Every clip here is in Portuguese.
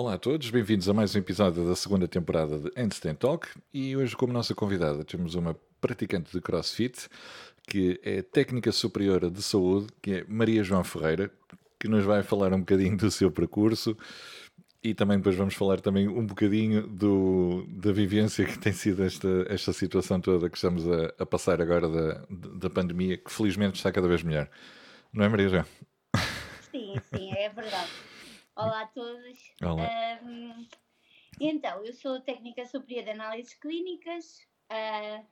Olá a todos, bem-vindos a mais um episódio da segunda temporada de Handstand Talk e hoje como nossa convidada temos uma praticante de CrossFit que é técnica superiora de saúde, que é Maria João Ferreira, que nos vai falar um bocadinho do seu percurso e também depois vamos falar também um bocadinho do, da vivência que tem sido esta, esta situação toda que estamos a, a passar agora da, da pandemia, que felizmente está cada vez melhor. Não é, Maria João? Sim, sim, é verdade. Olá a todos. Olá. Um, então, eu sou técnica superior de análises clínicas. Uh,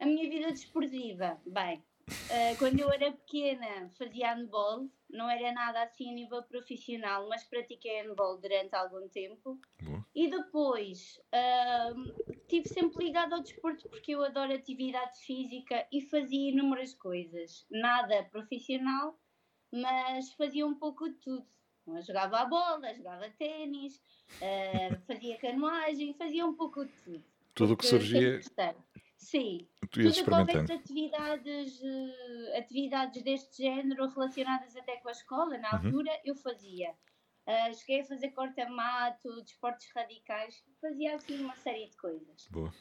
a minha vida desportiva, bem, uh, quando eu era pequena fazia handball, não era nada assim a nível profissional, mas pratiquei handball durante algum tempo. Boa. E depois uh, estive sempre ligada ao desporto porque eu adoro atividade física e fazia inúmeras coisas. Nada profissional, mas fazia um pouco de tudo. Eu jogava a bola, jogava ténis, uh, fazia canoagem, fazia um pouco de tudo. Tudo o que surgia. Sim, tu ias houvesse experimentando. atividades, eh, atividades deste género relacionadas até com a escola, na Uhum. altura, eu fazia. Ah, cheguei a fazer corta-mato, desportos radicais, fazia assim uma série de coisas. Boa.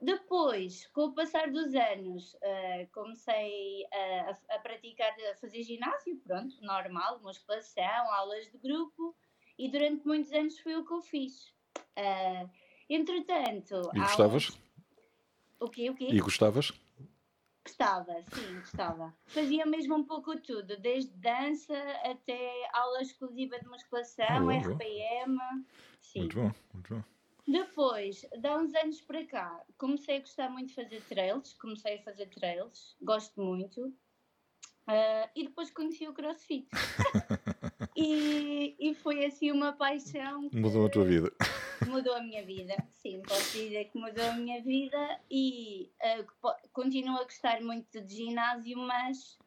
Depois, com o passar dos anos, ah, comecei a, a- a praticar, a fazer ginásio, pronto, normal, musculação, aulas de grupo, e durante muitos anos foi o que eu fiz. Ah, entretanto, E gostavas? uns- O quê, o quê? E gostavas? Gostava, sim, gostava. Fazia mesmo um pouco tudo, desde dança até aula exclusiva de musculação, Ah. RPM. Sim. Muito bom, muito bom. Depois, de há uns anos para cá, comecei a gostar muito de fazer trails, comecei a fazer trails, gosto muito. Ah, e depois conheci o CrossFit. e, e foi assim uma paixão que Mudou a tua vida. mudou a minha vida. Sim, posso dizer que mudou a minha vida e po- continuo a gostar muito de ginásio, mas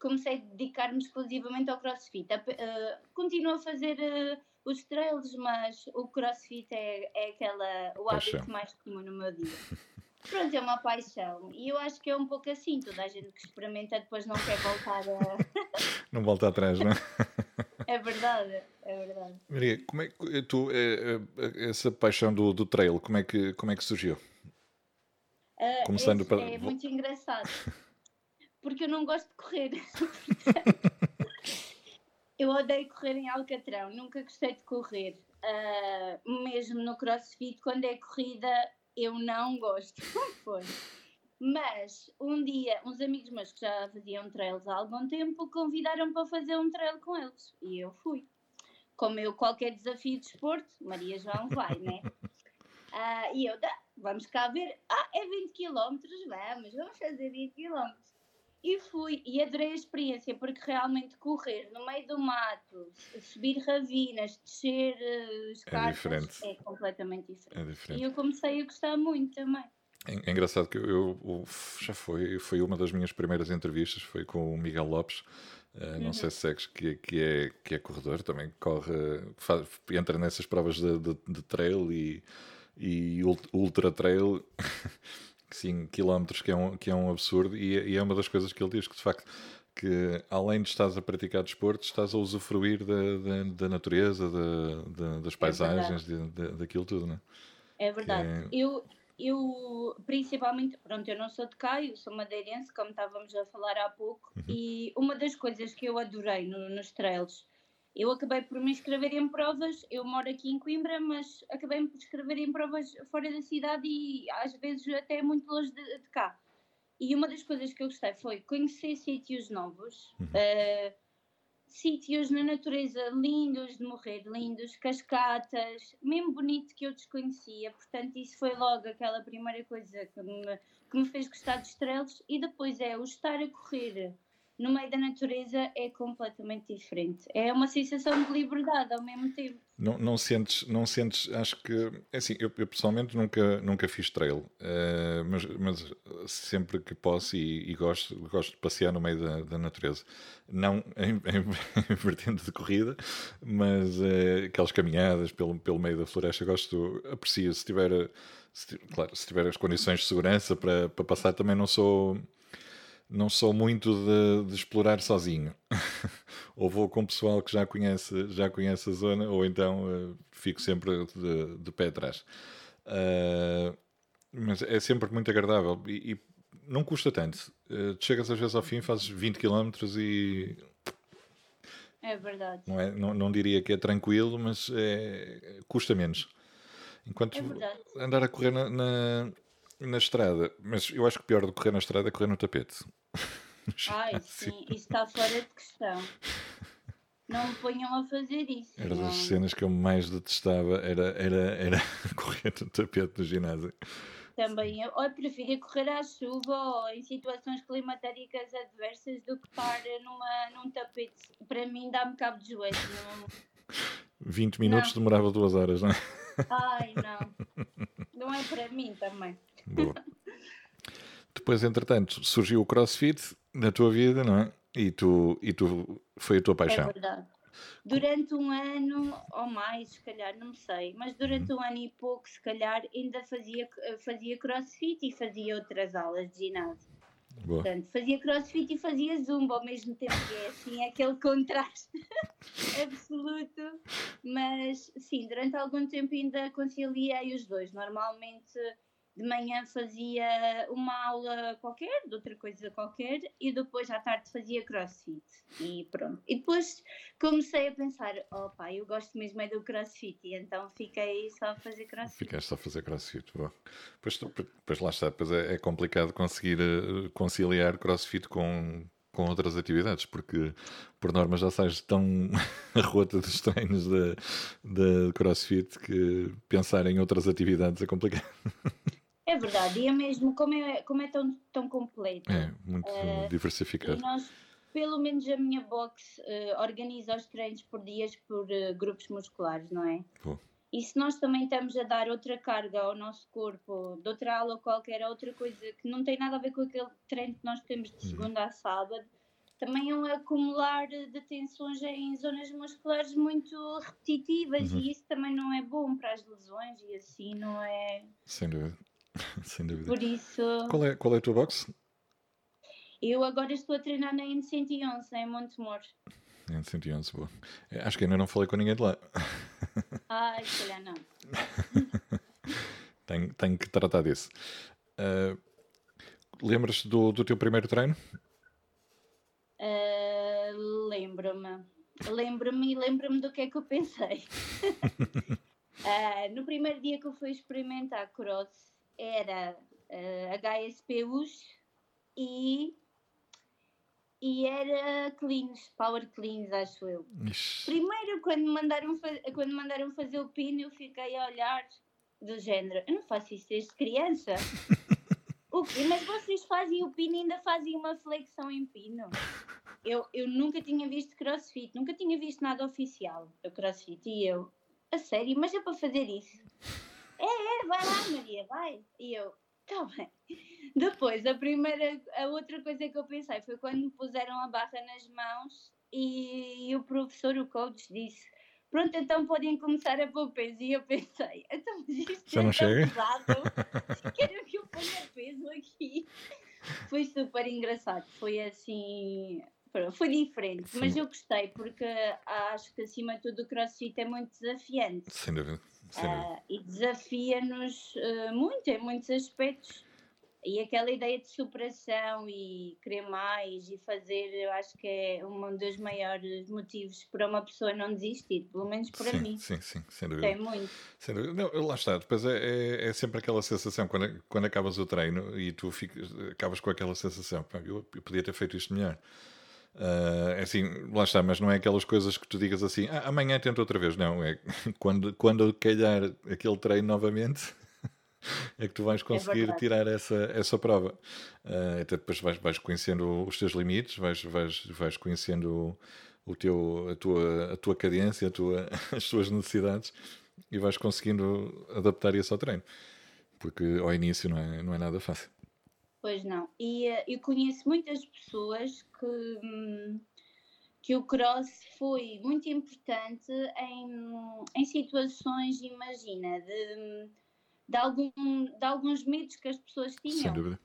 comecei a dedicar-me exclusivamente ao crossfit. Eh, continuo a fazer eh, os trails, mas o crossfit é, é aquela, o Paixão. hábito mais comum no meu dia. Pronto, é uma paixão. E eu acho que é um pouco assim. Toda a gente que experimenta depois não quer voltar a. Não volta atrás, não é? É verdade, é verdade. Maria, como é que tu, eh, eh, essa paixão do, do trail, como é que, como é que surgiu? Ah, Começando para- É muito engraçado. Porque eu não gosto de correr. Eu odeio correr em Alcatrão, nunca gostei de correr. Ah, mesmo no crossfit, quando é corrida, eu não gosto. Foi. Mas um dia, uns amigos meus que já faziam trails há algum tempo convidaram para fazer um trail com eles. E eu fui. Como eu, qualquer desafio de esporte, Maria João vai, né? Ah, e eu, "Dá, vamos cá ver. Ah, é 20 km, vamos, vamos fazer 20 km. E fui, e adorei a experiência, porque realmente correr no meio do mato, subir ravinas, descer uh, escarpas, diferente. é completamente diferente. É E diferente. eu comecei a gostar muito também. É, é engraçado que eu, eu- já foi, foi uma das minhas primeiras entrevistas, foi com o Miguel Lopes, eh, não Uhum. sei se segues, que, que, é, que é corredor, também corre, faz- entra nessas provas de, de- de trail e, e ult- ultra trail, 5 km, que é um, que é um absurdo, e, é- e é uma das coisas que ele diz, que de facto, que além de estás a praticar desporto, estás a usufruir da, da, da natureza, da, da- das paisagens, de, de- daquilo tudo, não é? É verdade. é- Eu, eu, principalmente, pronto, eu não sou de cá, eu sou madeirense, como estávamos a falar há pouco, Uhum. e uma das coisas que eu adorei no- nos trails, eu acabei por me inscrever em provas, eu moro aqui em Coimbra, mas acabei por inscrever em provas fora da cidade e às vezes até muito longe de, de cá. E uma das coisas que eu gostei foi conhecer sítios novos, Uhum. eh, sítios na natureza lindos de morrer, lindos, cascatas, mesmo bonito que eu desconhecia. Portanto, isso foi logo aquela primeira coisa que me, que me fez gostar dos trails. E depois é o estar a correr no meio da natureza é completamente diferente. É uma sensação de liberdade ao mesmo tempo. Não, não sentes, não sentes, acho que, é assim, eu, eu pessoalmente nunca, nunca fiz trail, eh, mas, mas sempre que posso e, e gosto, gosto de passear no meio da, da natureza. Não em, em, em vertente de corrida, mas eh, aquelas caminhadas pelo, pelo meio da floresta, gosto, aprecio, se tiver, se claro, se tiver as condições de segurança para, para passar, também não sou não sou muito de, de explorar sozinho. ou vou com pessoal que já conhece, já conhece a zona, ou então uh, fico sempre de, de pé atrás. Uh, mas é sempre muito agradável e, e não custa tanto. Uh, chegas às vezes ao fim, fazes 20 km e. É verdade. Não, é, não, não diria que é tranquilo, mas é, custa menos. Enquanto é andar a correr na, na, na, estrada, mas eu acho que pior do que correr na estrada é correr no tapete. Ai, sim, isso está fora de questão. Não me ponham a fazer isso. Era das cenas que eu mais detestava, era, era, era correr no tapete do ginásio. Também eu, eu preferia correr à chuva ou em situações climatéricas adversas do que estar numa, num tapete. Para mim dá-me cabo de joelho. Não... 20 minutos não. demorava duas horas, não é? Ai, não. Não é para mim também. Boa. Depois, entretanto, surgiu o CrossFit na tua vida, não é? E tu, e tu foi a tua paixão. É verdade. Durante um ano ou mais, se calhar, não sei, mas durante uhum. um ano e pouco, se calhar, ainda fazia, fazia crossfit e fazia outras aulas de ginásio. Boa. Portanto, fazia crossfit e fazia zumba ao mesmo tempo, que é assim, aquele contraste absoluto. Mas sim, durante algum tempo ainda conciliei os dois. Normalmente de manhã fazia uma aula qualquer, de outra coisa qualquer, e depois à tarde fazia crossfit. E pronto. E depois comecei a pensar: opa, eu gosto mesmo é do crossfit, e então fiquei só a fazer crossfit. Ficaste só a fazer crossfit, bom. Pois, pois lá está, pois é, é complicado conseguir uh, conciliar crossfit com, com outras atividades, porque por norma já sais tão rota dos treinos de crossfit que pensar em outras atividades é complicado. É verdade, e é mesmo como é, como é tão, tão completo. É, muito uh, diversificado. E nós, pelo menos a minha box uh, organiza os treinos por dias por uh, grupos musculares, não é? Pô. E se nós também estamos a dar outra carga ao nosso corpo, de outra aula ou qualquer outra coisa que não tem nada a ver com aquele treino que nós temos de uhum. segunda uhum. a sábado, também é um acumular de tensões em zonas musculares muito repetitivas uhum. e isso também não é bom para as lesões e assim não é. Sem dúvida. Sem dúvida. Por isso. Qual é, qual é a tua box? Eu agora estou a treinar na N111, em Montemor. N111, boa. É, acho que ainda não falei com ninguém de lá. Ai, se calhar não. tenho, tenho que tratar disso. Uh, Lembras-te do, do teu primeiro treino? Uh, lembro-me. Lembro-me e lembro-me do que é que eu pensei. uh, no primeiro dia que eu fui experimentar cross, era uh, eh, HSPUs e, e era cleans, power cleans, acho eu. Ixi. Primeiro, quando mandaram, quando mandaram fazer o pino, eu fiquei a olhar do género, eu não faço isso desde criança. o quê? Mas vocês fazem o pino e ainda fazem uma flexão em pino. Eu, eu nunca tinha visto crossfit, nunca tinha visto nada oficial do crossfit e eu, a sério, mas é para fazer isso é, é, vai lá, Maria, vai. E eu, tá bem. Depois, a primeira, a outra coisa que eu pensei foi quando me puseram a barra nas mãos e, e o professor, o coach, disse: Pronto, então podem começar a pôr peso. E eu pensei: Então, isto Já é não chega? pesado. Quero que eu ponha peso aqui. Foi super engraçado. Foi assim. Foi diferente, Sim. mas eu gostei porque acho que acima de tudo o crossfit é muito desafiante. Sem dúvida. Uh, e desafia-nos uh, muito em muitos aspectos. E aquela ideia de superação e querer mais e fazer, eu acho que é um dos maiores motivos para uma pessoa não desistir, pelo menos para sim, mim. Sim, sim, sem dúvida. Tem muito. Sem dúvida. Não, lá está, depois é, é, é, sempre aquela sensação, quando, quando acabas o treino e tu ficas, acabas com aquela sensação, eu, eu podia ter feito isto melhor. Uh, assim, lá está, mas não é aquelas coisas que tu digas assim, ah, amanhã tento outra vez. Não, é quando, quando calhar aquele treino novamente, é que tu vais é conseguir é tirar essa, essa prova. Uh, até depois vais, vais conhecendo os teus limites, vais, vais, vais conhecendo o, teu, a, tua, a tua cadência, a tua, as tuas necessidades e vais conseguindo adaptar isso ao treino. Porque ao início não é, não é nada fácil. Pois não. E uh, eu conheço muitas pessoas que, um, que o cross foi muito importante em, em situações, imagina, de, de, algum, de alguns medos que as pessoas tinham. Sem dúvida.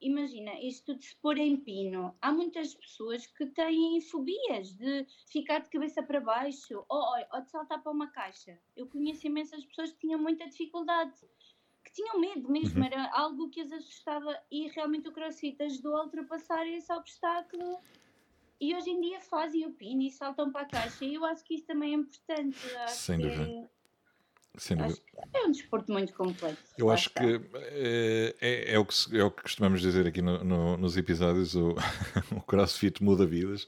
imagina, isto de se pôr em pino, há muitas pessoas que têm fobias de ficar de cabeça para baixo ou, ou de saltar para uma caixa. Eu conheço imensas pessoas que tinham muita dificuldade, que tinham medo mesmo, uhum. era algo que as assustava e realmente o CrossFit ajudou a ultrapassar esse obstáculo. E hoje em dia fazem o pino e saltam para a caixa. E eu acho que isso também é importante. Sem dúvida. É um desporto muito complexo. Eu acho que é, é, é, o que é o que costumamos dizer aqui no, no, nos episódios: o, o crossfit muda vidas,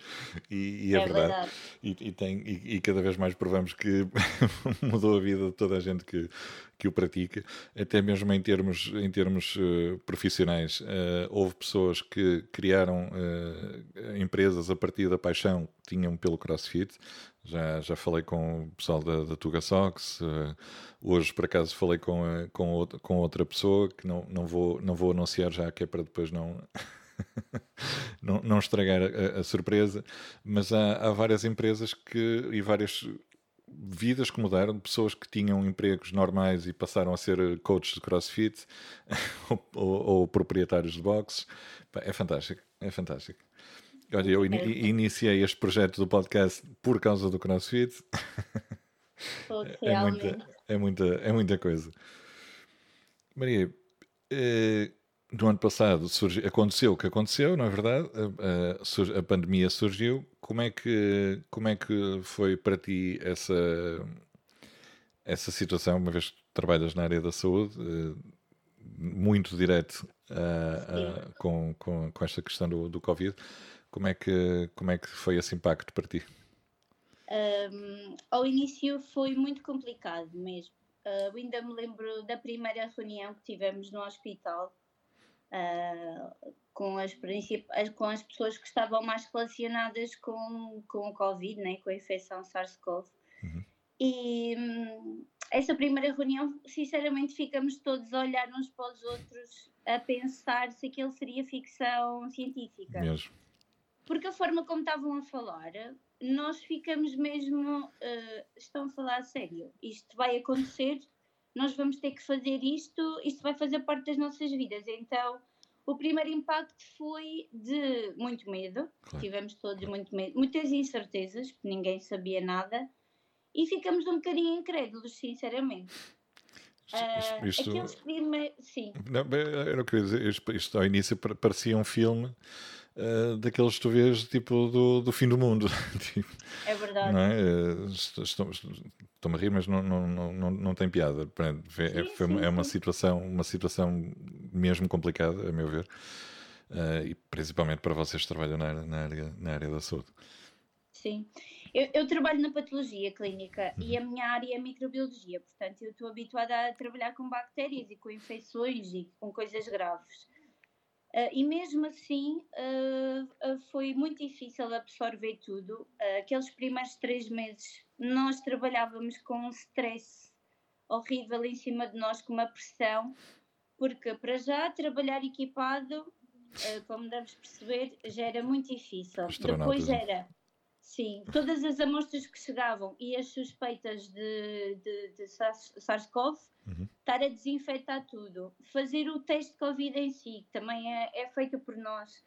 e, e é, é, verdade. verdade. E, e, tem, e, e, cada vez mais provamos que mudou a vida de toda a gente que, que o pratica, até mesmo em termos, em termos uh, profissionais. Uh, houve pessoas que criaram uh, empresas a partir da paixão que tinham pelo crossfit. Já, já falei com o pessoal da, da Tuga Sox. hoje, por acaso, falei com, com, outra, com outra pessoa que não, não, vou, não vou anunciar já, que é para depois não. não, não, estragar a, a, surpresa, mas há, há, várias empresas que e várias vidas que mudaram, pessoas que tinham empregos normais e passaram a ser coaches de crossfit ou, ou, ou, proprietários de boxes. É fantástico, é fantástico. Olha, eu in iniciei este projeto do podcast por causa do crossfit. é, muita, é, muita, é muita coisa. Maria, eh, no ano passado surgiu, aconteceu o que aconteceu, não é verdade? A, a, a, pandemia surgiu. Como é que como é que foi para ti essa essa situação, uma vez que trabalhas na área da saúde, eh, muito direto uh, uh, com, com, com esta questão do, do Covid, como é que como é que foi esse impacto para ti? Um, ao início foi muito complicado mesmo. Uh, ainda me lembro da primeira reunião que tivemos no hospital uh, com, as, com as pessoas que estavam mais relacionadas com, com o Covid, né, com a infecção SARS-CoV. Uhum. E hum, essa primeira reunião, sinceramente, ficamos todos a olhar uns para os outros, a pensar se aquilo seria ficção científica. Mesmo. Porque a forma como estavam a falar, nós ficamos mesmo. Uh, estão a falar a sério. Isto vai acontecer nós vamos ter que fazer isto, isto vai fazer parte das nossas vidas. Então, o primeiro impacto foi de muito medo, claro. tivemos todos muito medo, muitas incertezas, porque ninguém sabia nada, e ficamos um bocadinho incrédulos, sinceramente. Isto, isto, uh, aqueles primeiros. Sim. Não, eu não queria dizer, isto, isto ao início parecia um filme uh, daqueles que tu vês tipo do, do fim do mundo. tipo, é verdade. Não é? Eh, estou-me a rir, mas não, não, não, não tem piada. É, sim, é uma situação, uma situação mesmo complicada, a meu ver. Uh, e principalmente para vocês que trabalham na área, na área, na área da saúde. Sim. Eu, eu, trabalho na patologia clínica uhum. e a minha área é microbiologia, portanto, eu estou habituada a trabalhar com bactérias e com infecções e com coisas graves. Uh, e mesmo assim uh, uh, foi muito difícil absorver tudo. aqueles primeiros três meses nós trabalhávamos com um stress horrível em cima de nós, com uma pressão, porque para já trabalhar equipado, como deves perceber, já era muito difícil. Depois né? era Sim, todas as amostras que chegavam e as suspeitas de, de, de SARS-CoV, uhum. estar a desinfetar tudo, fazer o teste de Covid em si, que também é, é feito por nós,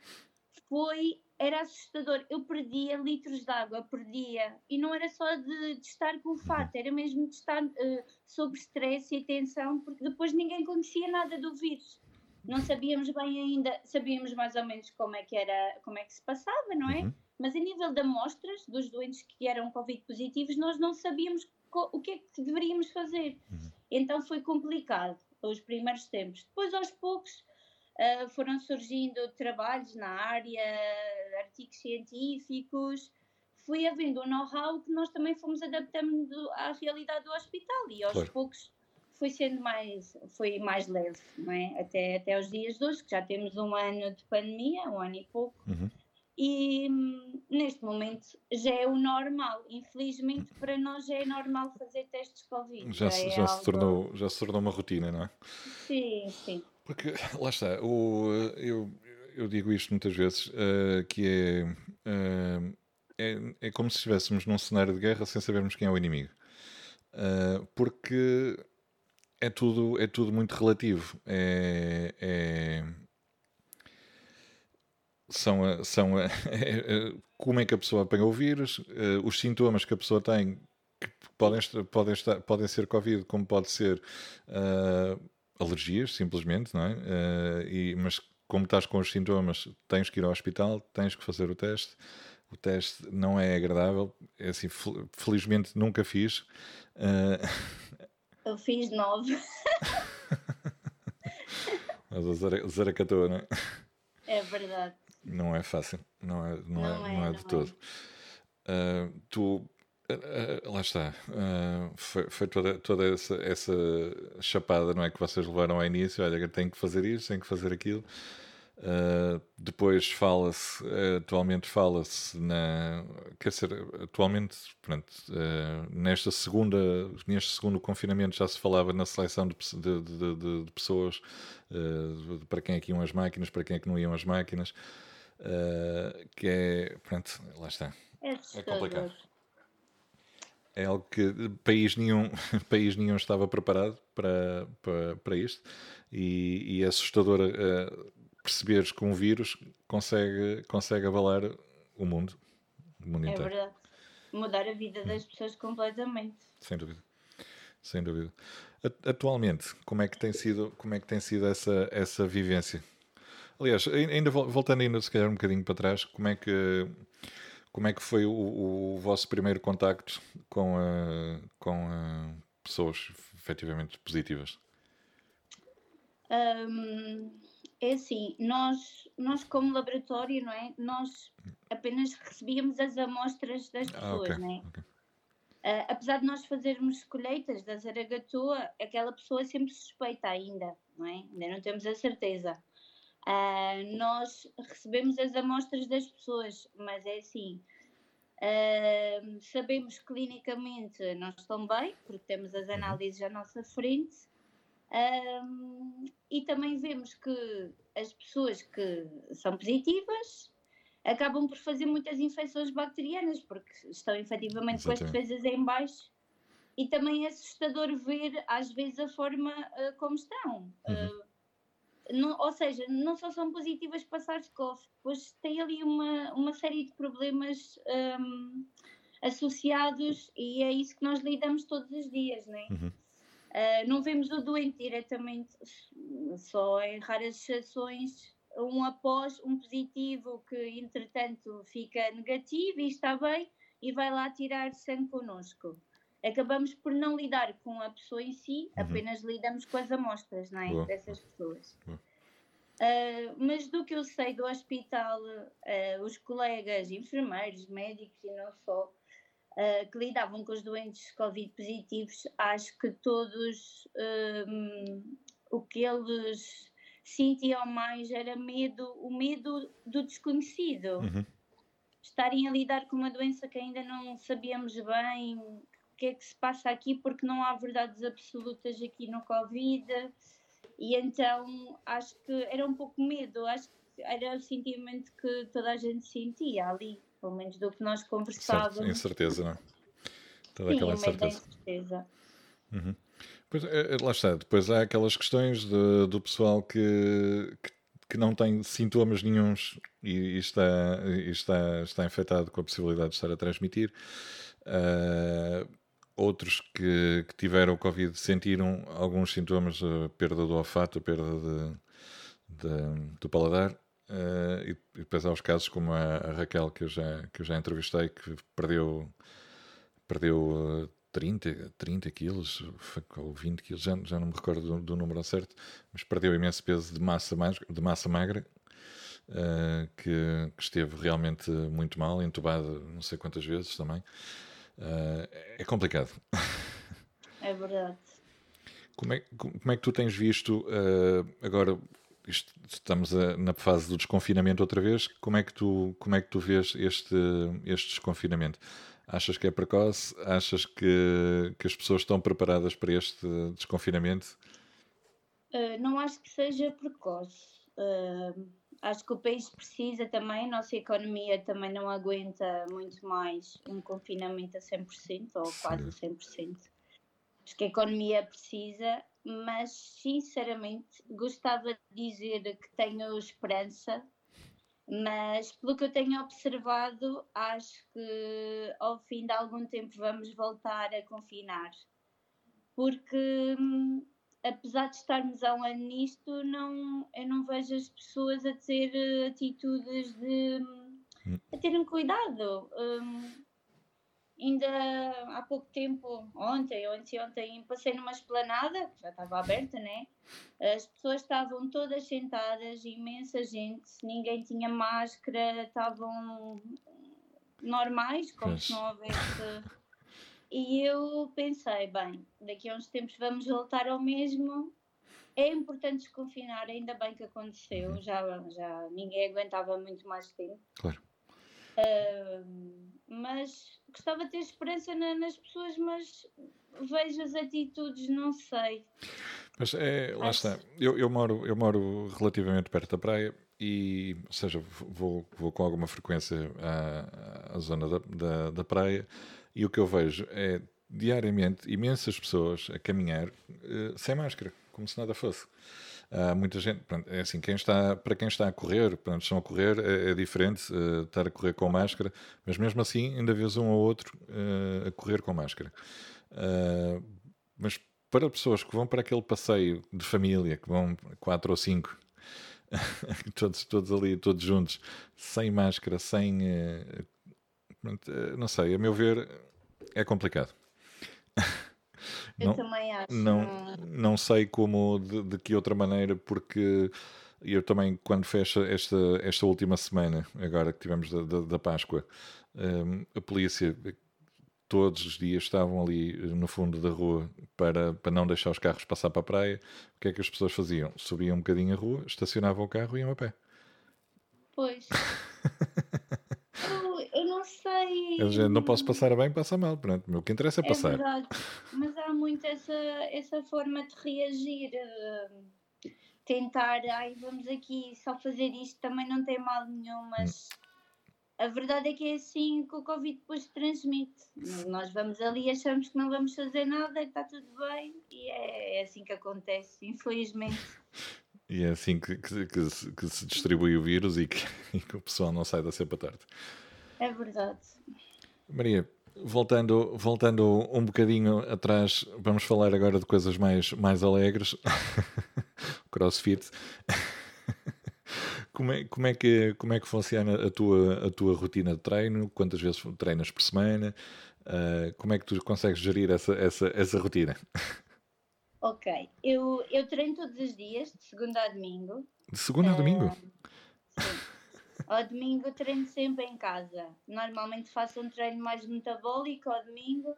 foi, era assustador. Eu perdia litros de água, perdia. E não era só de, de estar com o fato, era mesmo de estar uh, sob stress e tensão, porque depois ninguém conhecia nada do vírus. Não sabíamos bem ainda, sabíamos mais ou menos como é que era, como é que se passava, não é? Uhum mas a nível de amostras dos doentes que eram Covid positivos, nós não sabíamos o que é que deveríamos fazer. Uhum. Então foi complicado os primeiros tempos. Depois, aos poucos, uh, foram surgindo trabalhos na área, artigos científicos, foi havendo um know-how que nós também fomos adaptando à realidade do hospital e aos claro. poucos foi sendo mais, foi mais leve, é? Até, até os dias de hoje, que já temos um ano de pandemia, um ano e pouco. Uhum e hum, neste momento já é o normal. Infelizmente, para nós já é normal fazer testes Covid. Já, já, é já algo... se, tornou, já se tornou uma rotina, não é? Sim, sim. Porque, lá está, o, eu, eu digo isto muitas vezes, uh, que é, uh, é, é como se estivéssemos num cenário de guerra sem sabermos quem é o inimigo. Uh, porque é tudo, é tudo muito relativo. É, é, são, são é, é, como é que a pessoa apanha o vírus, os sintomas que a pessoa tem, que podem, podem, estar, podem ser Covid, como pode ser uh, alergias, simplesmente, não é? Uh, e, mas como estás com os sintomas, tens que ir ao hospital, tens que fazer o teste. O teste não é agradável, é assim, felizmente nunca fiz. Uh... Eu fiz nove. Mas a zaracatoa, não é? É verdade. Não é fácil, não é, não, não é, é, não é de não todo. É. Uh, tu Uh, lá está. Uh, foi, foi, toda, toda essa, essa, chapada não é, que vocês levaram ao início. Olha, tem que fazer isto, tem que fazer aquilo. Uh, depois fala-se, atualmente fala-se na. Quer dizer, atualmente, pronto, nesta segunda, neste segundo confinamento já se falava na seleção de, de, de, de pessoas, para quem é que iam as máquinas, para quem é que não iam as máquinas. Que é. Pronto, lá está. É, é complicado é algo que país nenhum, país nenhum estava preparado para, para, para isto e, e é assustador uh, perceberes que um vírus consegue, consegue abalar o mundo, o mundo é inteiro. verdade. Mudar a vida das hum. pessoas completamente. Sem dúvida. Sem dúvida. Atualmente, como é que tem sido, como é que tem sido essa, essa vivência? Aliás, ainda voltando ainda se calhar um bocadinho para trás, como é que como é que foi o, o vosso primeiro contacto com, a, com a pessoas efetivamente positivas? Um, é assim, nós, nós como laboratório, não é? Nós apenas recebíamos as amostras das pessoas, ah, okay, não é? Okay. Uh, apesar de nós fazermos colheitas da zaragatoa, aquela pessoa é sempre suspeita ainda, não é? Ainda não temos a certeza. Uh, nós recebemos as amostras das pessoas, mas é assim. Uh, sabemos clinicamente não estão bem, porque temos as uhum. análises à nossa frente. Uh, e também vemos que as pessoas que são positivas acabam por fazer muitas infecções bacterianas, porque estão efetivamente Exatamente. com as defesas em baixo. E também é assustador ver, às vezes, a forma uh, como estão. Uhum. Não, ou seja, não só são positivas para SARS-CoV, pois tem ali uma, uma série de problemas um, associados e é isso que nós lidamos todos os dias, né? Uhum. Uh, não vemos o doente diretamente, só em raras exceções, um após um positivo que entretanto fica negativo e está bem e vai lá tirar sangue connosco acabamos por não lidar com a pessoa em si, uhum. apenas lidamos com as amostras não é? Boa. dessas pessoas. Uh, mas do que eu sei do hospital, uh, os colegas, enfermeiros, médicos e não só, uh, que lidavam com os doentes Covid positivos, acho que todos o que eles sentiam mais era medo, o medo do desconhecido. Uhum. Estarem a lidar com uma doença que ainda não sabíamos bem, que é que se passa aqui, porque não há verdades absolutas aqui no Covid. E então acho que era um pouco medo, acho que era o sentimento que toda a gente sentia ali, pelo menos do que nós conversávamos. Certo, incerteza, não é? Toda Sim, aquela incerteza. incerteza. Uhum. Pois, é, é, lá está, depois há aquelas questões de, do pessoal que, que, que, não tem sintomas nenhums e, e, está, e está, está infectado com a possibilidade de estar a transmitir. Uh, outros que, que, tiveram Covid sentiram alguns sintomas, a perda do olfato, a perda de, de, do paladar. Uh, e, e depois há os casos como a, a, Raquel, que eu, já, que eu já entrevistei, que perdeu, perdeu 30, 30 quilos ou 20 quilos, já, já não me recordo do, do número certo, mas perdeu imenso peso de massa, mais, de massa magra. Uh, que, que, esteve realmente muito mal, entubado não sei quantas vezes também. Uh, é complicado. É verdade. Como é, como é que tu tens visto uh, agora? Isto, estamos a, na fase do desconfinamento outra vez. Como é que tu, como é que tu vês este, este desconfinamento? Achas que é precoce? Achas que, que as pessoas estão preparadas para este desconfinamento? Uh, não acho que seja precoce. Uh, acho que o país precisa também, a nossa economia também não aguenta muito mais um confinamento a 100% ou Sim. quase 100%. Acho que a economia precisa, mas sinceramente gostava de dizer que tenho esperança Mas, pelo que eu tenho observado, acho que ao fim de algum tempo vamos voltar a confinar. Porque, hum, apesar de estarmos há um ano nisto, não, eu não vejo as pessoas a ter eh, atitudes de. A terem cuidado. Um, ainda há pouco tempo, ontem ou anteontem, passei numa esplanada, que já estava aberta, né? As pessoas estavam todas sentadas, imensa gente, ninguém tinha máscara, estavam normais, como pois. se não houvesse. E eu pensei, bem, daqui a uns tempos vamos voltar ao mesmo. É importante desconfinar, ainda bem que aconteceu, uhum. já, já ninguém aguentava muito mais tempo. Claro. Uh, mas gostava de ter esperança na, nas pessoas, mas vejo as atitudes, não sei. Mas é, lá está. Eu, eu, moro, eu moro relativamente perto da praia e, ou seja, vou, vou com alguma frequência à, à zona da, da, da praia e o que eu vejo é diariamente imensas pessoas a caminhar uh, sem máscara, como se nada fosse. Há muita gente, pronto, é assim, quem está, para quem está a correr, pronto, estão a correr, é, é diferente uh, estar a correr com máscara, mas mesmo assim ainda vês um ou outro uh, a correr com máscara. Uh, mas para pessoas que vão para aquele passeio de família, que vão quatro ou cinco, todos, todos ali, todos juntos, sem máscara, sem. Pronto, não sei, a meu ver, é complicado. Eu não, também acho. Não, não sei como, de, de, que outra maneira, porque eu também, quando fecha esta, esta última semana, agora que tivemos da, da, da Páscoa, um, a polícia todos os dias estavam ali no fundo da rua para, para não deixar os carros passar para a praia. O que é que as pessoas faziam? Subiam um bocadinho a rua, estacionavam o carro e iam a pé. Pois. sei. Eu não posso passar bem, passa mal. Pronto, o que interessa é, é passar. Verdade. Mas há muito essa, essa forma de reagir. Uh, tentar, ai, vamos aqui só fazer isto também não tem mal nenhum, mas. Hum. A verdade é que é assim que o Covid depois se transmite. Nós vamos ali, achamos que não vamos fazer nada, que está tudo bem, e é, é assim que acontece, infelizmente. E é assim que, que, que, se, que se distribui o vírus e que, e que o pessoal não sai da cepa tarde. É verdade. Maria, voltando, voltando um bocadinho atrás, vamos falar agora de coisas mais, mais alegres. Crossfit. Como é, como, é que, como é que funciona a tua, a tua rotina de treino? Quantas vezes treinas por semana? Uh, como é que tu consegues gerir essa, essa, essa rotina? Ok, eu, eu treino todos os dias, de segunda a domingo. De segunda a domingo? Uh, sim. Ao domingo treino sempre em casa. Normalmente faço um treino mais metabólico ao domingo.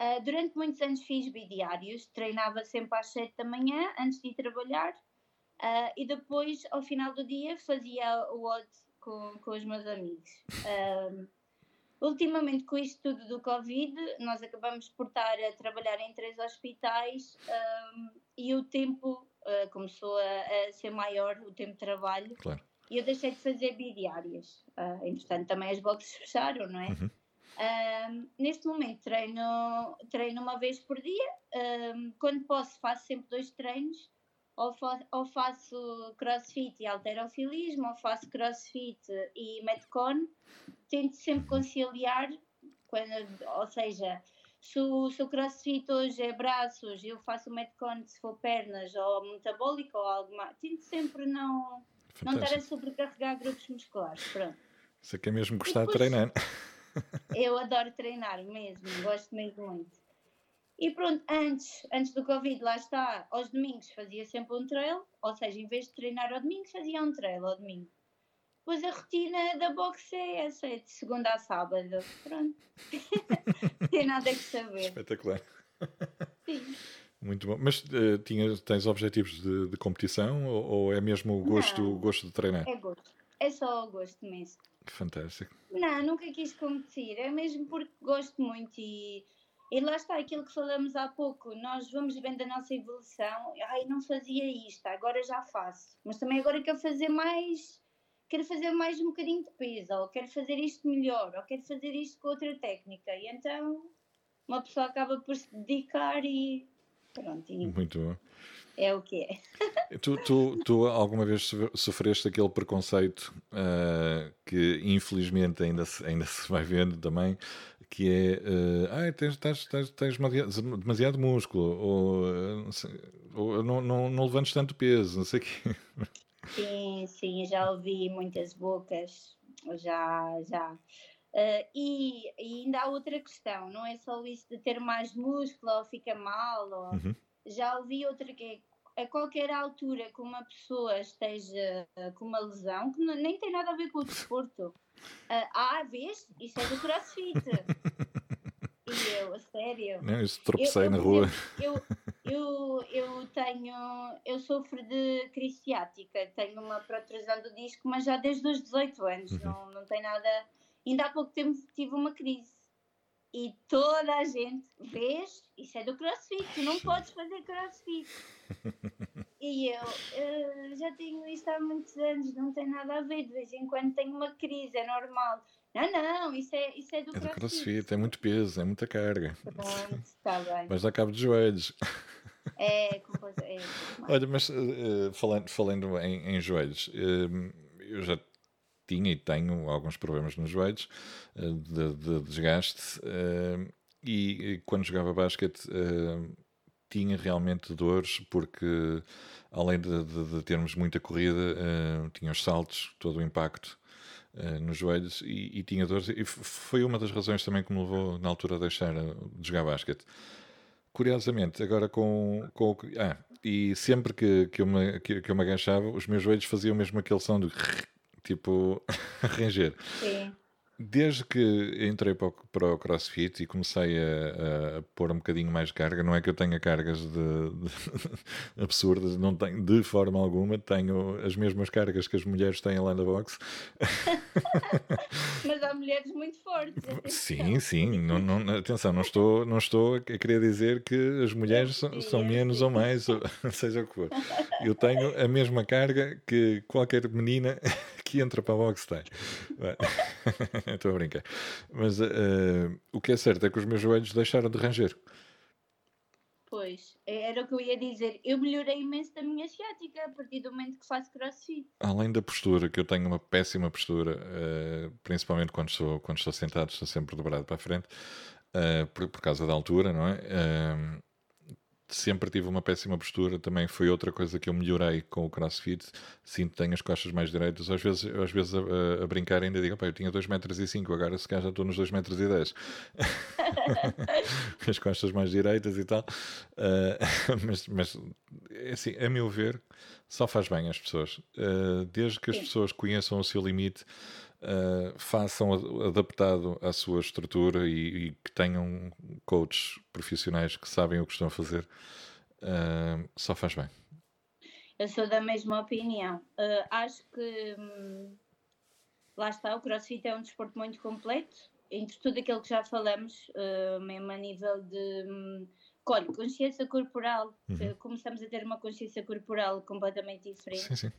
Uh, durante muitos anos fiz bidiários, treinava sempre às 7 da manhã antes de ir trabalhar uh, e depois, ao final do dia, fazia o odd com, com os meus amigos. Uh, ultimamente, com isto tudo do Covid, nós acabamos por estar a trabalhar em três hospitais e o tempo começou a, a, ser maior, o tempo de trabalho. Claro e eu deixei de fazer bidiárias. Uh, entretanto, também as boxes fecharam, não é? Uhum. Uh, neste momento treino, treino uma vez por dia. Uh, quando posso, faço sempre dois treinos. Ou, fa ou faço crossfit e alterofilismo, ou faço crossfit e metcon. Tento sempre conciliar, quando, ou seja, se o, se o crossfit hoje é braços, eu faço o metcon se for pernas ou metabólico ou algo mais. Tento sempre não Fantástico. Não estar a sobrecarregar grupos musculares. Pronto. Isso é que é mesmo gostar depois, de treinar. Eu adoro treinar mesmo, gosto mesmo muito. E pronto, antes, antes do Covid, lá está, aos domingos fazia sempre um trail, ou seja, em vez de treinar ao domingo, fazia um trail ao domingo. Pois a rotina da boxe é essa, é de segunda a sábado. Pronto. Tem nada que saber. Espetacular. Sim. Muito bom. Mas uh, tinhas, tens objetivos de, de competição ou, ou, é mesmo o gosto, o gosto de treinar? É gosto. É só o gosto mesmo. Fantástico. Não, nunca quis competir. É mesmo porque gosto muito e, e lá está aquilo que falamos há pouco. Nós vamos vendo a nossa evolução. Ai, não fazia isto, agora já faço. Mas também agora quero fazer mais. Quero fazer mais um bocadinho de peso, ou quero fazer isto melhor, ou quero fazer isto com outra técnica. E então uma pessoa acaba por se dedicar e Pronto, Muito bom. é o que é. Tu, tu, tu alguma vez sofreste aquele preconceito uh, que infelizmente ainda se, ainda se vai vendo também, que é uh, ah, tens, tens, tens, tens demasiado músculo, ou, uh, ou não, não, não levantes tanto peso, não sei o quê. Sim, sim, já ouvi muitas bocas, já, já. Uh, e, e, ainda há outra questão, não é só isso de ter mais músculo ou fica mal, ou... Uhum. já ouvi outra que é a qualquer altura que uma pessoa esteja com uma lesão, que não, nem tem nada a ver com o desporto. Uh, ah, vês? Isso é do crossfit. e eu, a sério. Não, isso tropecei eu, eu, na rua. Eu, eu, eu tenho, eu sofro de crise ciática, tenho uma protrusão do disco, mas já desde os 18 anos, uhum. não, não tem nada. Ainda há pouco tempo tive uma crise. E toda a gente, vês, isso é do crossfit, tu não podes fazer crossfit. E eu uh, já tenho isto há muitos anos, não tem nada a ver, de vez em quando tenho uma crise, é normal. Não, não, isso é, isso é do é crossfit. do crossfit, é muito peso, é muita carga. Pronto, está bem. Mas dá cabo de joelhos. É, é, é Olha, mas uh, falando, falando em, em joelhos, uh, eu já tinha e tenho alguns problemas nos joelhos uh, de, de, desgaste e, e, quando jogava basquete tinha realmente dores porque além de, de, de termos muita corrida tinha os saltos, todo o impacto nos joelhos e, e, tinha dores. E foi uma das razões também que me levou na altura a deixar de jogar basquete. Curiosamente, agora com, com ah, e sempre que, que, eu me, que, que eu me agachava, os meus joelhos faziam mesmo aquele som de tipo ranger. Sim desde que entrei para o, CrossFit e comecei a, a, pôr um bocadinho mais carga, não é que eu tenha cargas de, de absurdas, não tenho de forma alguma, tenho as mesmas cargas que as mulheres têm lá na box. Mas há mulheres muito fortes. Sim, sim, não, não, atenção, não estou, não estou a querer dizer que as mulheres são, são menos ou mais, ou, seja o que for. Eu tenho a mesma carga que qualquer menina entra para a box tem. Estou a brincar. Mas uh, o que é certo é que os meus joelhos deixaram de ranger. Pois, era o que eu ia dizer. Eu melhorei imenso da minha ciática a partir do momento que faço crossfit. Além da postura, que eu tenho uma péssima postura, uh, principalmente quando estou, quando estou sentado, estou sempre dobrado para a frente, uh, por, por, causa da altura, não é? Sempre tive uma péssima postura, também foi outra coisa que eu melhorei com o CrossFit. Sinto que tenho as costas mais direitas. Às vezes, às vezes a, a, brincar ainda digo, eu tinha 2,5 metros e cinco, agora se calhar já estou nos 2,10 metros e dez. as costas mais direitas e tal. Uh, mas, mas, é assim, a meu ver, só faz bem às pessoas. Uh, desde que as pessoas conheçam o seu limite, uh, façam adaptado à sua estrutura e, e, que tenham coaches profissionais que sabem o que estão a fazer, uh, só faz bem. Eu sou da mesma opinião. Uh, acho que hum, lá está, o CrossFit é um desporto muito completo, entre tudo aquilo que já falamos, mesmo a nível de. Hum, consciência corporal, uhum. começamos a ter uma consciência corporal completamente diferente. Sim, sim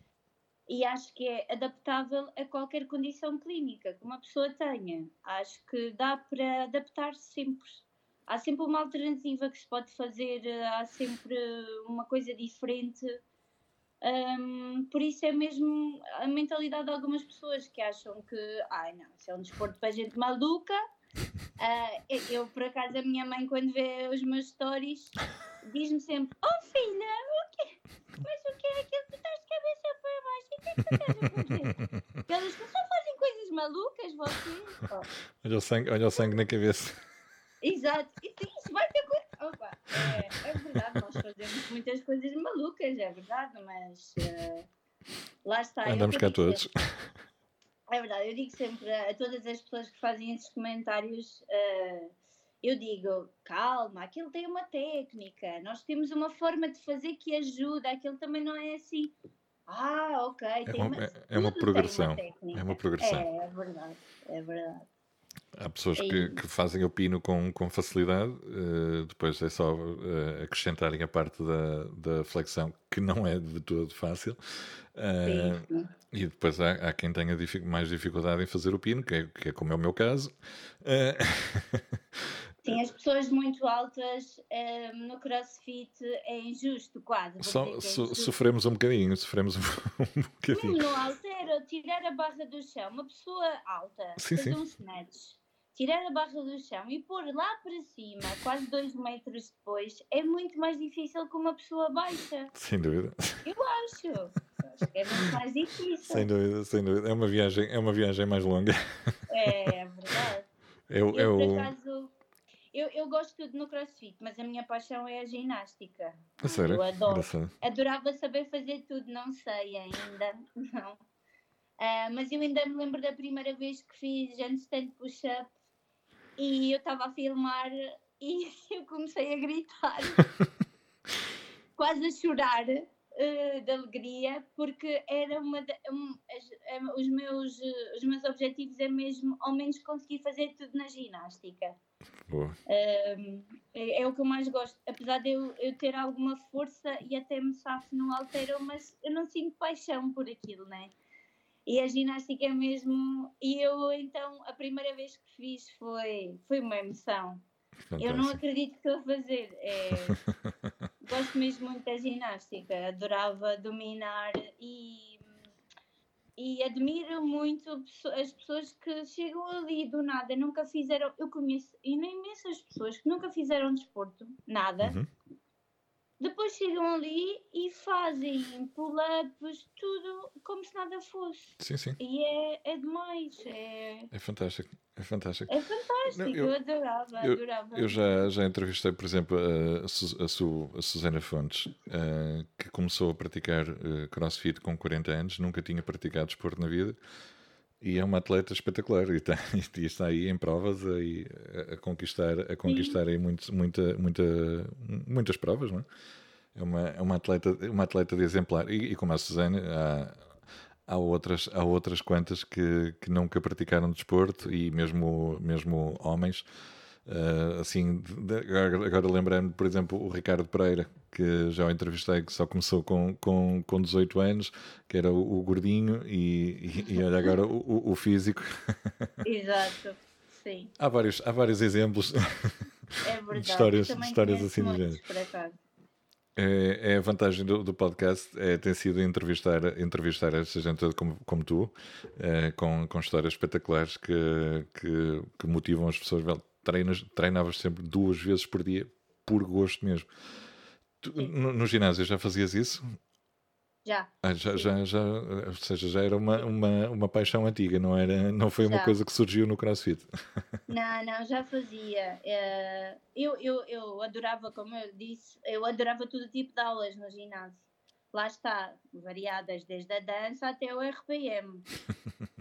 e acho que é adaptável a qualquer condição clínica que uma pessoa tenha. Acho que dá para adaptar-se sempre. Há sempre uma alternativa que se pode fazer, há sempre uma coisa diferente. Um, por isso é mesmo a mentalidade de algumas pessoas que acham que, ai não, isso é um desporto para gente maluca. Uh, eu, por acaso, a minha mãe, quando vê os meus stories, diz-me sempre: Oh filha, o quê? Mas o que é aquilo que tu estás de cabeça para baixo? E o que é que a fazer? Elas só fazem coisas malucas, vocês. Oh. Olha, o sangue, olha o sangue na cabeça. Exato. Sim, isso vai ter coisa. Opa, é, é, verdade, nós fazemos muitas coisas malucas, é verdade, mas uh, lá está. Andamos cá todos. Sempre. É verdade, eu digo sempre a, a, todas as pessoas que fazem esses comentários. Uh, eu digo, calma, aquilo tem uma técnica, nós temos uma forma de fazer que ajuda, aquilo também não é assim. Ah, ok. É uma, uma, é, é uma progressão. Uma é uma progressão. É, é verdade, é verdade. Há pessoas é que, que, fazem o pino com, com facilidade, uh, depois é só uh, acrescentarem a parte da, da flexão, que não é de todo fácil. Uh, sim, sim. E depois há, há quem tenha dific, mais dificuldade em fazer o pino, que é, que é como é o meu caso. Sim, as pessoas muito altas um, no crossfit é injusto, quase. Só, é so, sofremos um bocadinho, sofremos um, um bocadinho. Mesmo no altero, tirar a barra do chão, uma pessoa alta, sim, fazer sim. um snatch, tirar a barra do chão e pôr lá para cima, quase dois metros depois, é muito mais difícil que uma pessoa baixa. Sem dúvida. Eu acho. acho que é muito mais difícil. Sem dúvida, sem dúvida. É uma viagem, é uma viagem mais longa. É, é verdade. Eu, eu, eu, por acaso, eu, eu gosto tudo no crossfit, mas a minha paixão é a ginástica. A sério? Eu adoro. Adorava saber fazer tudo, não sei ainda. Não. Uh, mas eu ainda me lembro da primeira vez que fiz handstand push-up e eu estava a filmar e eu comecei a gritar, quase a chorar uh, de alegria, porque era uma de, um, as, os, meus, os meus objetivos é mesmo ao menos conseguir fazer tudo na ginástica. É, é, o que eu mais gosto. Apesar de eu, eu ter alguma força e até me safo no altero, mas eu não sinto paixão por aquilo, né? E a ginástica é mesmo. E eu então, a primeira vez que fiz foi, foi uma emoção. Fantástico. Eu não acredito que estou a fazer. É, gosto mesmo muito da ginástica, adorava dominar e e admiro muito as pessoas que chegam ali do nada, nunca fizeram. Eu conheço imensas pessoas que nunca fizeram desporto, nada. Uhum. Depois chegam ali e fazem pull-ups, tudo como se nada fosse. Sim, sim. E é, é demais. É, é fantástico. É fantástico. É fantástico, Não, eu, eu, adorava, adorava. Eu já, já entrevistei, por exemplo, a, a, Su, a Susana Fontes, uh, que começou a praticar uh, crossfit com 40 anos, nunca tinha praticado desporto na vida, e é uma atleta espetacular, e está, e está aí em provas a, a conquistar, a conquistar aí muito, muita, muita, muitas provas, não é? É uma, é uma, atleta, uma atleta de exemplar. E, e como a Susana, há, há outras, há outras quantas que, que nunca praticaram desporto e mesmo, mesmo homens. Uh, assim, de, agora, lembrando, por exemplo, o Ricardo Pereira, que já o entrevistei, que só começou com, com, com 18 anos, que era o, o gordinho, e, e, e, olha agora o, o físico. Exato, sim. Há vários, há vários exemplos é verdade, de histórias, de histórias assim do género. É, é, a vantagem do, do, podcast é, tem sido entrevistar, entrevistar essa gente como, como tu, é, com, com histórias espetaculares que, que, que motivam as pessoas. Treinas, treinavas sempre duas vezes por dia, por gosto mesmo. Tu, no, no, ginásio já fazias isso? Já. Ah, já, já, já, ou seja, já era uma, uma, uma paixão antiga, não, era, não foi uma já. coisa que surgiu no CrossFit. Não, não, já fazia. Eh, eu, eu, eu adorava, como eu disse, eu adorava todo tipo de aulas no ginásio. Lá está, variadas desde a dança até o RPM.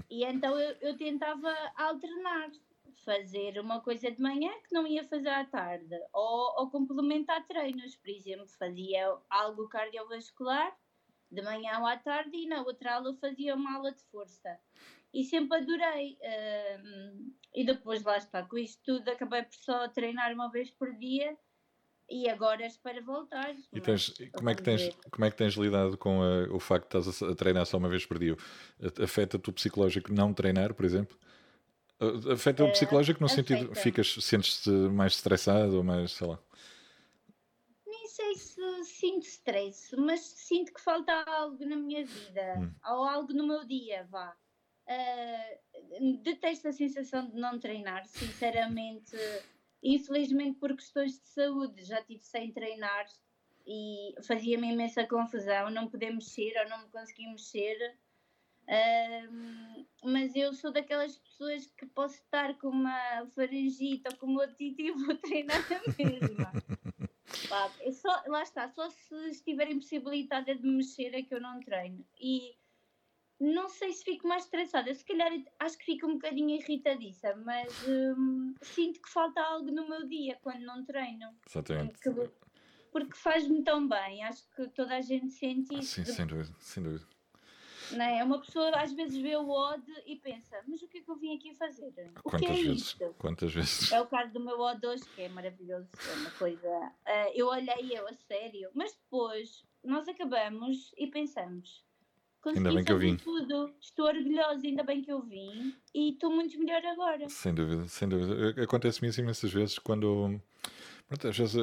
E então eu, eu tentava alternar, fazer uma coisa de manhã que não ia fazer à tarde, ou, ou complementar treinos, por exemplo, fazia algo cardiovascular de manhã ou à tarde e na outra aula fazia uma aula de força. E sempre adorei. Uh, e depois lá está, com isto tudo acabei por só treinar uma vez por dia e agora espero voltar. E tens, como, é que tens, como é que tens lidado com a, o facto de estás a treinar só uma vez por dia? Afeta-te o psicológico não treinar, por exemplo? Afeta o eh, psicológico no Afeta. sentido ficas sentes-te mais estressado ou mais, sei lá stress, mas sinto que falta algo na minha vida, hum. ou algo no meu dia, vá. Uh, detesto a sensação de não treinar, sinceramente. Infelizmente, por questões de saúde, já tive sem treinar e fazia-me imensa confusão não poder mexer ou não me conseguir mexer. Uh, mas eu sou daquelas pessoas que posso estar com uma faringite ou com uma otite e vou treinar a mesma. Pá, só, lá está, só se estiver impossibilitada de me mexer é que eu não treino. E não sei se fico mais estressada, se calhar acho que fico um bocadinho irritadiça, mas hum, sinto que falta algo no meu dia quando não treino. Exatamente. Porque, porque faz-me tão bem, acho que toda a gente sente isso. sim, sem dúvida, sem dúvida. Não é? Uma pessoa às vezes vê o odd e pensa, mas o que é que eu vim aqui fazer? O Quantas que é vezes? isto? Quantas vezes? É o caso do meu odd hoje, que é maravilhoso, é uma coisa. Uh, eu olhei eu a sério, mas depois nós acabamos e pensamos, Consegui Ainda bem que eu vim. tudo. Estou orgulhosa, ainda bem que eu vim. E estou muito melhor agora. Sem dúvida, sem dúvida. Acontece-me isso imensas vezes quando. Pronto, às vezes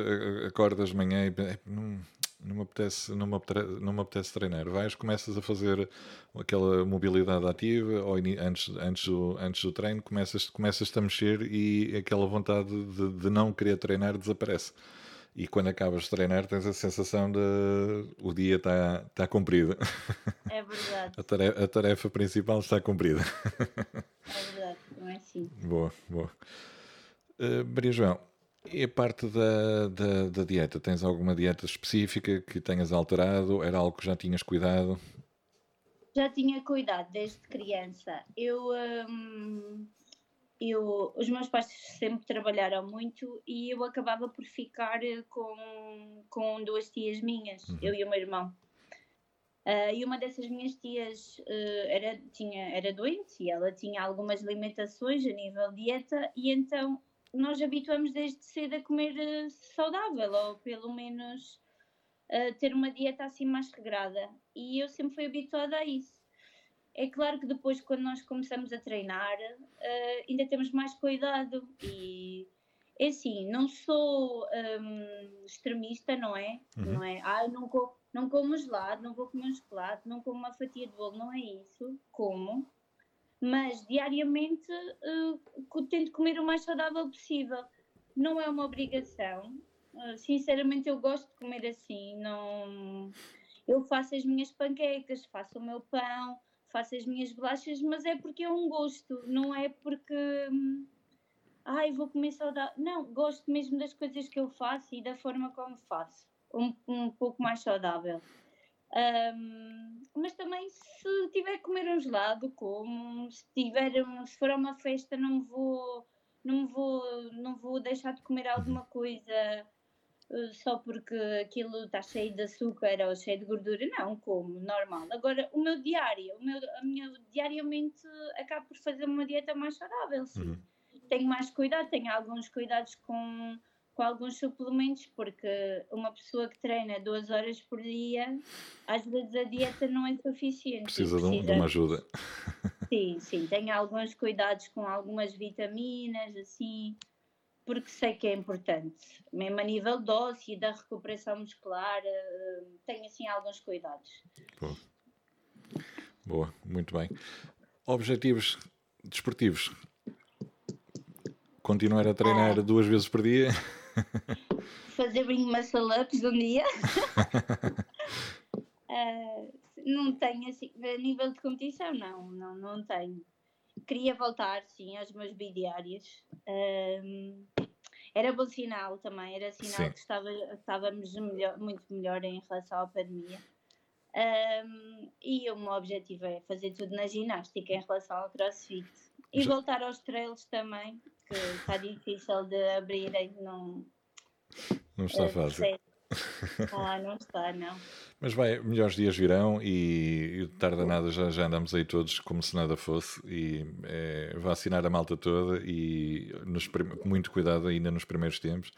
acordas de manhã e "É, não, não, me apetece, não, me apetece, não me apetece treinar. Vais, começas a fazer aquela mobilidade ativa, ou antes, antes, do, antes do treino, começas, começas-te a mexer e aquela vontade de, de não querer treinar desaparece. E quando acabas de treinar, tens a sensação de o dia está tá cumprido. É verdade, A tarefa, a tarefa principal está cumprida. é verdade. Não é assim. Boa, boa. Uh, Maria João, e a parte da, da, da dieta? Tens alguma dieta específica que tenhas alterado? Era algo que já tinhas cuidado? Já tinha cuidado desde criança. Eu, hum, eu, os meus pais sempre trabalharam muito e eu acabava por ficar eh, com, com duas tias minhas, eu e o meu irmão. Ah, e uma dessas minhas tias eh, era, tinha, era doente e ela tinha algumas limitações a nível dieta e então nós habituamos desde cedo a comer eh, saudável ou pelo menos a ter uma dieta assim mais regrada e eu sempre fui habituada a isso. É claro que depois, quando nós começamos a treinar, eh, ainda temos mais cuidado e é assim, não sou hum, extremista, não é? Uhum. Não é? Ah, não, co não como gelado, não vou comer um chocolate, não como uma fatia de bolo, não é isso. Como, mas diariamente co- tento comer o mais saudável possível. Não é uma obrigação. Uh, sinceramente, eu gosto de comer assim. Não... Eu faço as minhas panquecas, faço o meu pão, faço as minhas bolachas, mas é porque é um gosto, não é porque. hum, Ai, vou comer saudável. Não, gosto mesmo das coisas que eu faço e da forma como faço. Um, um pouco mais saudável. Ahm, mas também se tiver que comer um gelado, como. Se, tiver, um- se for a uma festa, não me vou, não me vou, não vou deixar de comer alguma coisa eh, só porque aquilo está cheio de açúcar ou cheio de gordura. Não, como, normal. Agora, o meu diário, o meu, a minha, diariamente acabo por fazer uma dieta mais saudável, sim Uhum. tenho mais cuidado, tenho alguns cuidados com, com alguns suplementos, porque uma pessoa que treina duas horas por dia, às vezes a dieta não é suficiente. e Precisa de, um- uma ajuda. Sim, sim, tenho alguns cuidados com algumas vitaminas, assim, porque sei que é importante. Mesmo a nível osso e da recuperação muscular, eh, tenho assim alguns cuidados. Boa. Boa, muito bem. Objetivos desportivos. Continuar a treinar Ah. duas vezes por dia. fazer ring muscle ups um dia. Ah, não tenho assim, a nível de competição, não, não, não tenho. Queria voltar, sim, aos meus bidiários. Ahm, era bom sinal também, era sinal Sim. que estava, estávamos melhor- muito melhor em relação à pandemia. Ahm, e o meu objetivo é fazer tudo na ginástica em relação ao crossfit. E voltar aos trails também, que está difícil de abrirem, não, Não está eh, fácil. Ah, não está, não. Mas vai, melhores dias virão e, e tarde a nada já, já andamos aí todos como se nada fosse e é, vacinar a malta toda e nos muito cuidado ainda nos primeiros tempos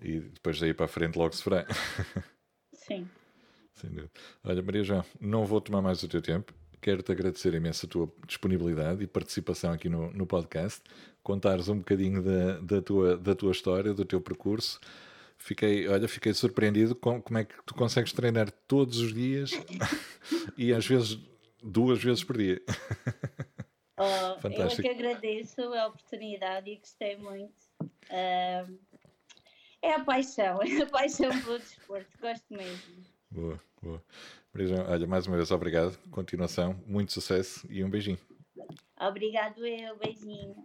e depois daí para a frente logo se fará. Sim. Sem dúvida. Olha, Maria João, não vou tomar mais o teu tempo. Quero-te agradecer imenso a tua disponibilidade e participação aqui no, no podcast, contares um bocadinho da, da, tua, da tua história, do teu percurso. Fiquei, olha, fiquei surpreendido com como é que tu consegues treinar todos os dias e às vezes duas vezes por dia. Oh, eu é Fantástico. que agradeço a oportunidade e gostei muito. Ah, é a paixão, é a paixão pelo desporto, gosto mesmo. Boa, boa. Maria olha, mais uma vez, obrigado. Continuação, muito sucesso e um beijinho. Obrigado eu, beijinho.